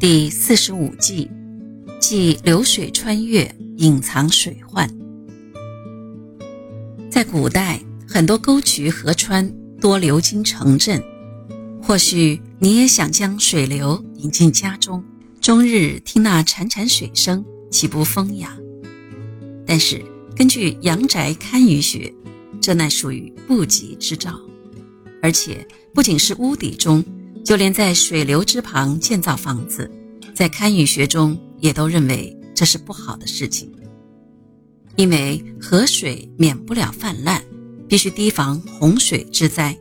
第四十五计，即流水穿越，隐藏水患。在古代，很多沟渠河川多流经城镇。或许你也想将水流引进家中，终日听那潺潺水声，岂不风雅？但是根据阳宅堪舆学，这乃属于不吉之兆，而且不仅是屋底中。就连在水流之旁建造房子，在堪舆学中也都认为这是不好的事情，因为河水免不了泛滥，必须提防洪水之灾，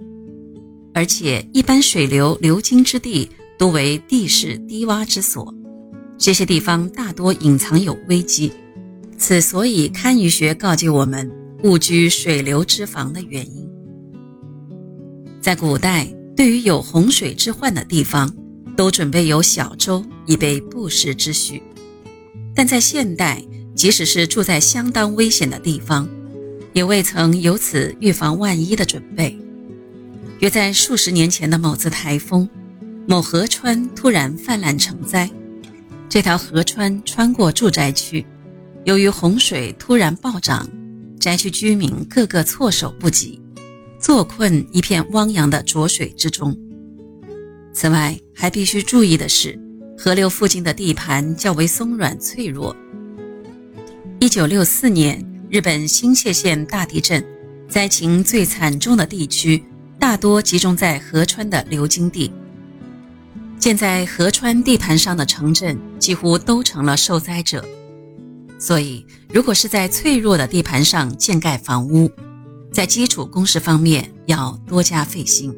而且一般水流流经之地多为地势低洼之所，这些地方大多隐藏有危机，此所以堪舆学告诫我们勿居水流之房的原因。在古代。对于有洪水之患的地方，都准备有小舟以备不时之需。但在现代，即使是住在相当危险的地方，也未曾有此预防万一的准备。约在数十年前的某次台风，某河川突然泛滥成灾。这条河川穿过住宅区，由于洪水突然暴涨，宅区居民个个措手不及。坐困一片汪洋的浊水之中。此外，还必须注意的是，河流附近的地盘较为松软脆弱。一九六四年，日本新泻县大地震，灾情最惨重的地区大多集中在河川的流经地。建在河川地盘上的城镇几乎都成了受灾者。所以，如果是在脆弱的地盘上建盖房屋，在基础工事方面要多加费心，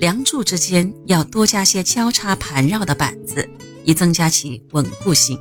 梁柱之间要多加些交叉盘绕的板子，以增加其稳固性。